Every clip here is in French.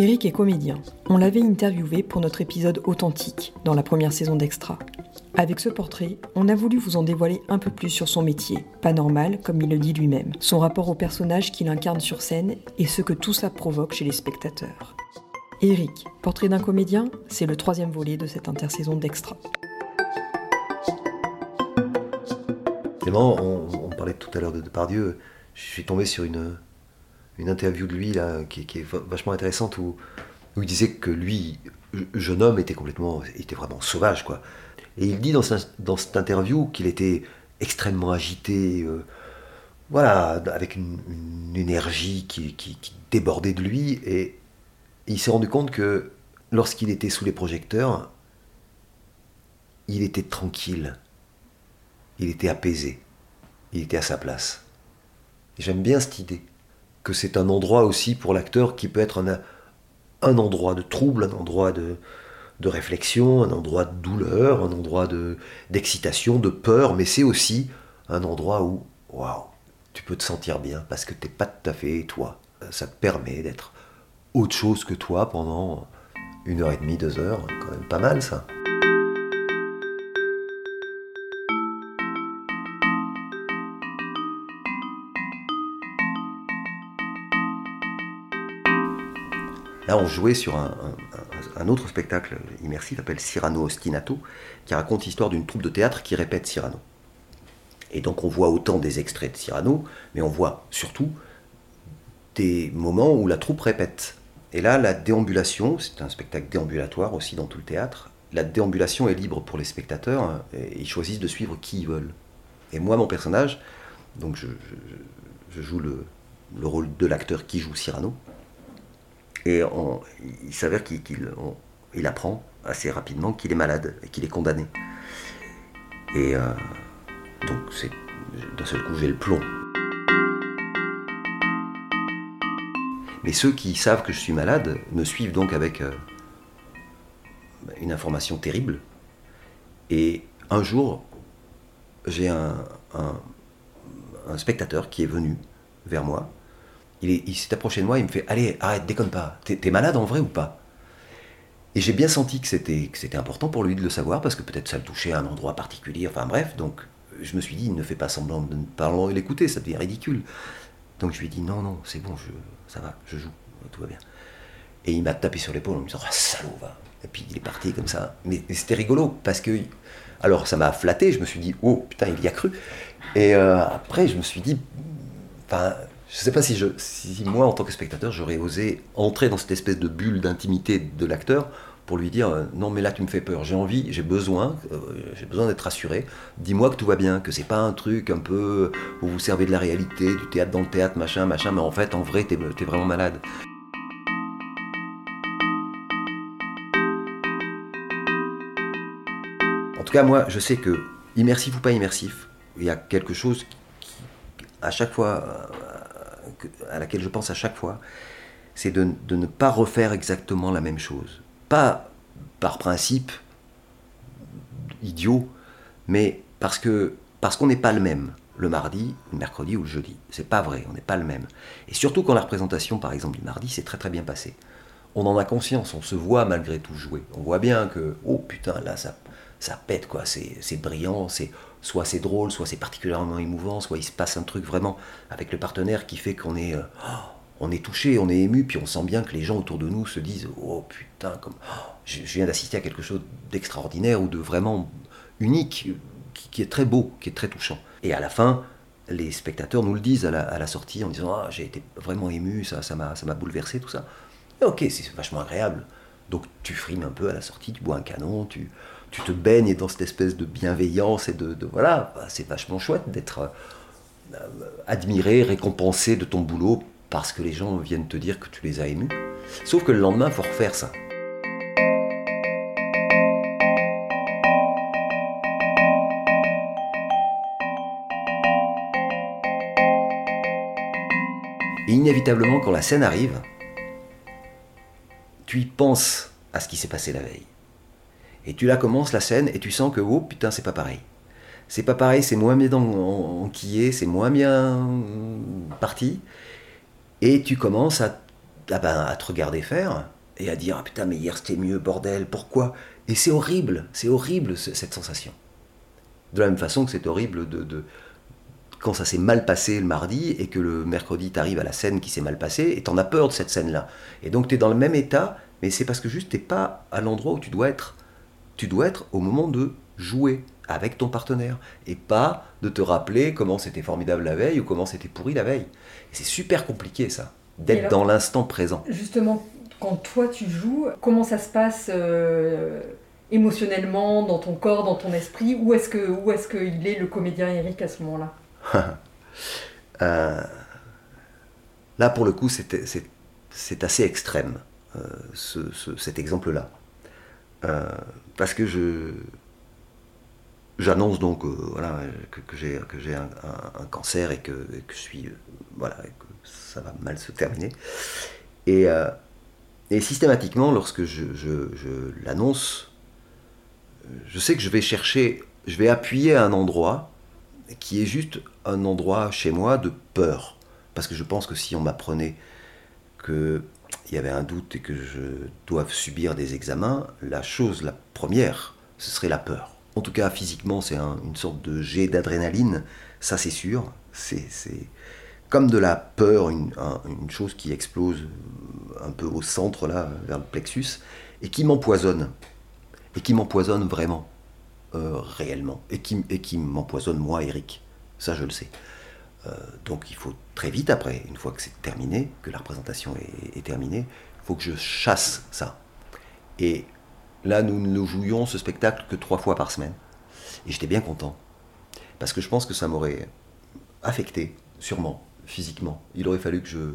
Eric est comédien. On l'avait interviewé pour notre épisode authentique dans la première saison d'Extra. Avec ce portrait, on a voulu vous en dévoiler un peu plus sur son métier, pas normal comme il le dit lui-même, son rapport au personnage qu'il incarne sur scène et ce que tout ça provoque chez les spectateurs. Eric, portrait d'un comédien, c'est le troisième volet de cette intersaison d'Extra. on, parlait tout à l'heure de Depardieu, je tombé sur une, une interview de lui là, qui, est vachement intéressante où, il disait que lui, jeune homme, était complètement, était vraiment sauvage quoi. Et il dit dans, dans cette interview qu'il était extrêmement agité, euh, voilà, avec une, énergie qui, qui, débordait de lui. Et il s'est rendu compte que lorsqu'il était sous les projecteurs, il était tranquille, il était apaisé, il était à sa place. J'aime bien cette idée que c'est un endroit aussi pour l'acteur qui peut être un, endroit de trouble, un endroit de, réflexion, un endroit de douleur, un endroit de, d'excitation, de peur, mais c'est aussi un endroit où, waouh, tu peux te sentir bien parce que t'es pas tout à fait toi. Ça te permet d'être autre chose que toi pendant une heure et demie, deux heures, quand même pas mal ça. Là, on jouait sur un, autre spectacle immersif appelle Cyrano Ostinato, qui raconte l'histoire d'une troupe de théâtre qui répète Cyrano. Et donc on voit autant des extraits de Cyrano, mais on voit surtout des moments où la troupe répète. Et là, la déambulation, c'est un spectacle déambulatoire aussi dans tout le théâtre, la déambulation est libre pour les spectateurs, hein, ils choisissent de suivre qui ils veulent. Et moi, mon personnage, donc je, joue le rôle de l'acteur qui joue Cyrano, et il s'avère qu'il apprend assez rapidement qu'il est malade et qu'il est condamné. Et euh, donc, c'est d'un seul coup, j'ai le plomb. Mais ceux qui savent que je suis malade me suivent donc avec euh, une information terrible. Et un jour, j'ai un spectateur qui est venu vers moi il, s'est approché de moi, il me fait Allez, arrête, déconne pas. T'es malade en vrai ou pas? Et j'ai bien senti que c'était important pour lui de le savoir, parce que peut-être ça le touchait à un endroit particulier, enfin bref, donc je me suis dit Ne fais pas semblant de ne pas l'écouter, ça devient ridicule. Donc je lui ai dit Non, non, c'est bon, ça va, je joue, tout va bien. Et il m'a tapé sur l'épaule en me disant Ah, salaud, va. Et puis il est parti comme ça. Mais, c'était rigolo, parce que. Alors ça m'a flatté, je me suis dit Oh putain, il y a cru. Et euh, après, je me suis dit Enfin je ne sais pas si, je, si moi, en tant que spectateur, j'aurais osé entrer dans cette espèce de bulle d'intimité de l'acteur pour lui dire euh, non mais là tu me fais peur, j'ai envie, j'ai besoin, euh, j'ai besoin d'être rassuré. Dis-moi que tout va bien, que c'est pas un truc un peu où vous servez de la réalité, du théâtre dans le théâtre, machin, machin, mais en fait en vrai t'es es vraiment malade. En tout cas moi je sais que immersif ou pas immersif, il y a quelque chose qui, à chaque fois à laquelle je pense à chaque fois, c'est de, ne pas refaire exactement la même chose. Pas par principe idiot, mais parce qu'on n'est pas le même le mardi, le mercredi ou le jeudi. C'est pas vrai, on n'est pas le même. Et surtout quand la représentation, par exemple, du mardi, s'est très très bien passée. On en a conscience, on se voit malgré tout jouer. On voit bien que, oh putain, là, ça, ça pète, quoi. C'est brillant, c'est soit c'est drôle, soit c'est particulièrement émouvant, soit il se passe un truc vraiment avec le partenaire qui fait qu'on est, euh, on est touché, on est ému, puis on sent bien que les gens autour de nous se disent oh putain, comme je, viens d'assister à quelque chose d'extraordinaire ou de vraiment unique, qui, est très beau, qui est très touchant. Et à la fin, les spectateurs nous le disent à la, sortie en disant ah, j'ai été vraiment ému, ça, ça m'a, ça m'a bouleversé, tout ça. ok, c'est vachement agréable. Donc tu frimes un peu à la sortie, tu bois un canon, tu, tu te baignes dans cette espèce de bienveillance et de, voilà, bah, c'est vachement chouette d'être euh, admiré, récompensé de ton boulot parce que les gens viennent te dire que tu les as émus. Sauf que le lendemain, faut refaire ça. Et inévitablement, quand la scène arrive, tu y penses à ce qui s'est passé la veille. Et tu la commences la scène et tu sens que oh putain c'est pas pareil. C'est pas pareil, c'est moins bien enquillé, c'est moins bien parti. Et tu commences à ah ben, à te regarder faire et à dire ah, putain mais hier c'était mieux bordel pourquoi? Et c'est horrible c'est horrible cette sensation de la même façon que c'est horrible de, quand ça s'est mal passé le mardi et que le mercredi t'arrives à la scène qui s'est mal passée et t'en as peur de cette scène là et donc tu es dans le même état mais c'est parce que juste t'es pas à l'endroit où tu dois être tu dois être au moment de jouer avec ton partenaire et pas de te rappeler comment c'était formidable la veille ou comment c'était pourri la veille. C'est super compliqué ça, d'être dans l'instant présent. Justement, quand toi tu joues, comment ça se passe euh, émotionnellement, dans ton corps, dans ton esprit? Où est-ce que où est-ce qu'il est le comédien Eric à ce moment-là? Euh, Là pour le coup c'est assez extrême euh, cet exemple-là. Parce que je, j'annonce donc euh, voilà, que, j'ai, que j'ai un, cancer et que, que je suis. Euh, voilà, que ça va mal se terminer. Et, euh, et systématiquement, lorsque je, je, l'annonce, je sais que je vais chercher, je vais appuyer à un endroit qui est juste un endroit chez moi de peur. Parce que je pense que si on m'apprenait qu'il y avait un doute et que je dois subir des examens, la chose, la première, ce serait la peur. En tout cas, physiquement, c'est une sorte de jet d'adrénaline, ça c'est sûr. C'est comme de la peur, une, chose qui explose un peu au centre, là, vers le plexus, et qui m'empoisonne. Et qui m'empoisonne vraiment, euh, réellement. Et qui m'empoisonne moi, Eric. Ça, je le sais. Euh, donc il faut très vite après, une fois que c'est terminé, que la représentation est, terminée, il faut que je chasse ça. Et Là, nous ne jouions ce spectacle que trois fois par semaine. Et j'étais bien content. Parce que je pense que ça m'aurait affecté, sûrement, physiquement. Il aurait fallu que je.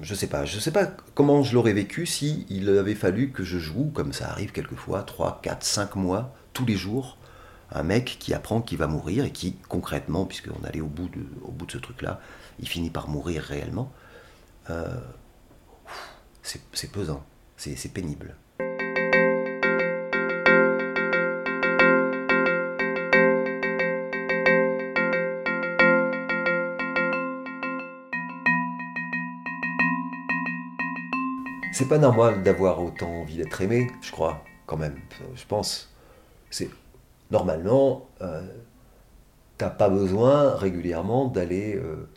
Je sais pas, je sais pas comment je l'aurais vécu si il avait fallu que je joue, comme ça arrive quelquefois, 3, 4, 5 mois, tous les jours, un mec qui apprend qu'il va mourir et qui, concrètement, puisqu'on allait au bout de, ce truc-là, il finit par mourir réellement. Euh, c'est pesant, c'est pénible. C'est pas normal d'avoir autant envie d'être aimé, je crois, quand même. Je pense. C'est normalement, euh, t'as pas besoin régulièrement d'aller euh,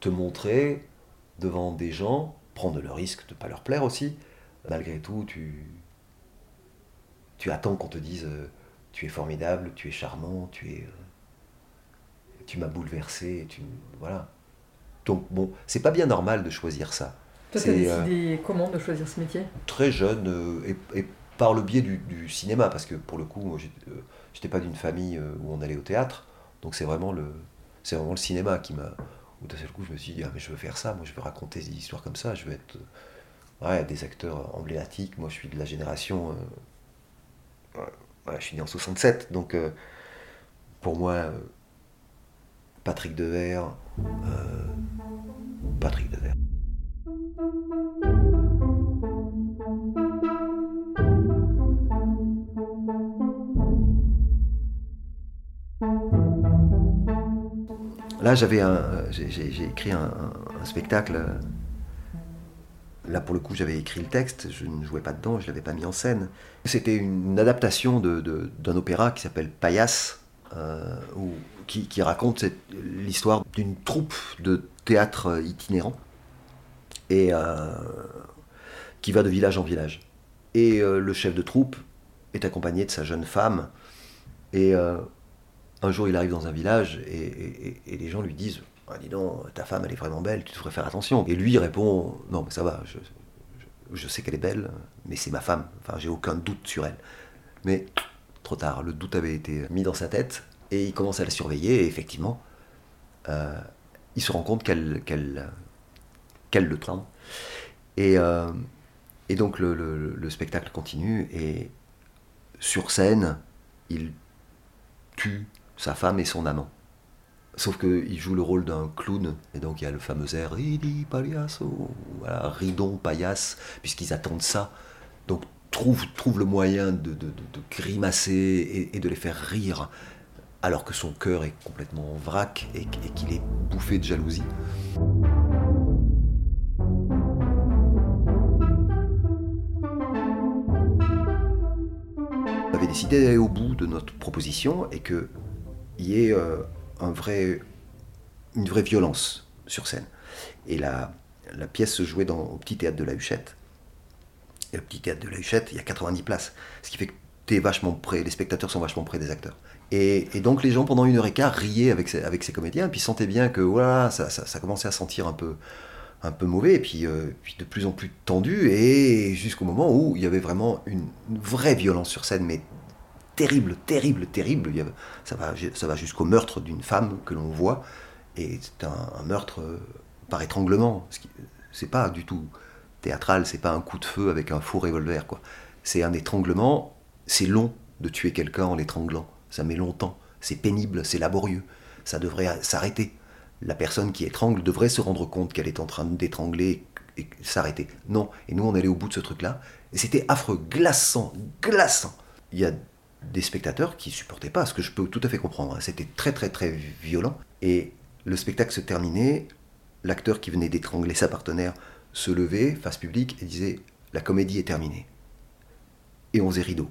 te montrer devant des gens, prendre le risque de pas leur plaire aussi. Malgré tout, tu, tu attends qu'on te dise euh, tu es formidable, tu es charmant, tu es, tu m'as bouleversé, tu voilà. Donc bon, c'est pas bien normal de choisir ça. Toi, tu as décidé comment de choisir ce métier? Très jeune et, par le biais du, cinéma, parce que pour le coup, moi, j'étais pas d'une famille euh, où on allait au théâtre, donc c'est vraiment le, vraiment le cinéma qui m'a. Où d'un seul coup, je me suis dit, ah, mais je veux faire ça, moi, je veux raconter des histoires comme ça, je veux être ouais, des acteurs emblématiques. Moi, je suis de la génération. je suis né en 67, donc pour moi, Patrick Devers, Patrick Devers. Là, j'avais un, j'ai écrit un, spectacle. Là, pour le coup, j'avais écrit le texte, je ne jouais pas dedans, je l'avais pas mis en scène. C'était une adaptation d'un opéra qui s'appelle Paillasse, euh, qui, raconte l'histoire d'une troupe de théâtre itinérant et euh, qui va de village en village. Et euh, le chef de troupe est accompagné de sa jeune femme. Et euh, un jour, il arrive dans un village et, les gens lui disent ah, Dis donc, ta femme, elle est vraiment belle, tu devrais faire attention. Et lui, répond Non, mais ça va, je, sais qu'elle est belle, mais c'est ma femme. Enfin, j'ai aucun doute sur elle. Mais trop tard, le doute avait été mis dans sa tête et il commence à la surveiller. Et effectivement, il se rend compte qu'elle le trempe. Et, euh, et donc le, spectacle continue et sur scène, il tue sa femme et son amant. Sauf qu'il joue le rôle d'un clown, et donc il y a le fameux air Ridi Pagliasso, voilà, Ridon Paillasse, puisqu'ils attendent ça. Donc trouve, trouve le moyen de, de, grimacer et, de les faire rire, alors que son cœur est complètement en vrac et, et qu'il est bouffé de jalousie. On décidé d'aller au bout de notre proposition et que qu'il y ait euh, une vraie violence sur scène. Et la, pièce se jouait dans, au petit théâtre de la Huchette. Et le petit théâtre de la Huchette, il y a 90 places. Ce qui fait que es vachement près, les spectateurs sont vachement près des acteurs. Et, donc les gens pendant une heure et quart riaient avec ces, avec ces comédiens, puis sentaient bien que voilà, ça, ça, commençait à sentir un peu, un peu mauvais, et puis, euh, puis de plus en plus tendu, et jusqu'au moment où il y avait vraiment une, vraie violence sur scène, mais terrible, terrible, terrible. ça va, jusqu'au meurtre d'une femme que l'on voit, et c'est un, meurtre euh, par étranglement. C'est pas du tout théâtral, c'est pas un coup de feu avec un faux revolver, quoi. C'est un étranglement, c'est long de tuer quelqu'un en l'étranglant ça met longtemps, c'est pénible, c'est laborieux, ça devrait s'arrêter. La personne qui étrangle devrait se rendre compte qu'elle est en train d'étrangler et s'arrêter. Non, et nous on allait au bout de ce truc-là, et c'était affreux, glaçant, glaçant. Il y a des spectateurs qui supportaient pas, ce que je peux tout à fait comprendre. Hein. C'était très très très violent, et le spectacle se terminait, l'acteur qui venait d'étrangler sa partenaire se levait face publique et disait la comédie est terminée. Et on faisait rideau.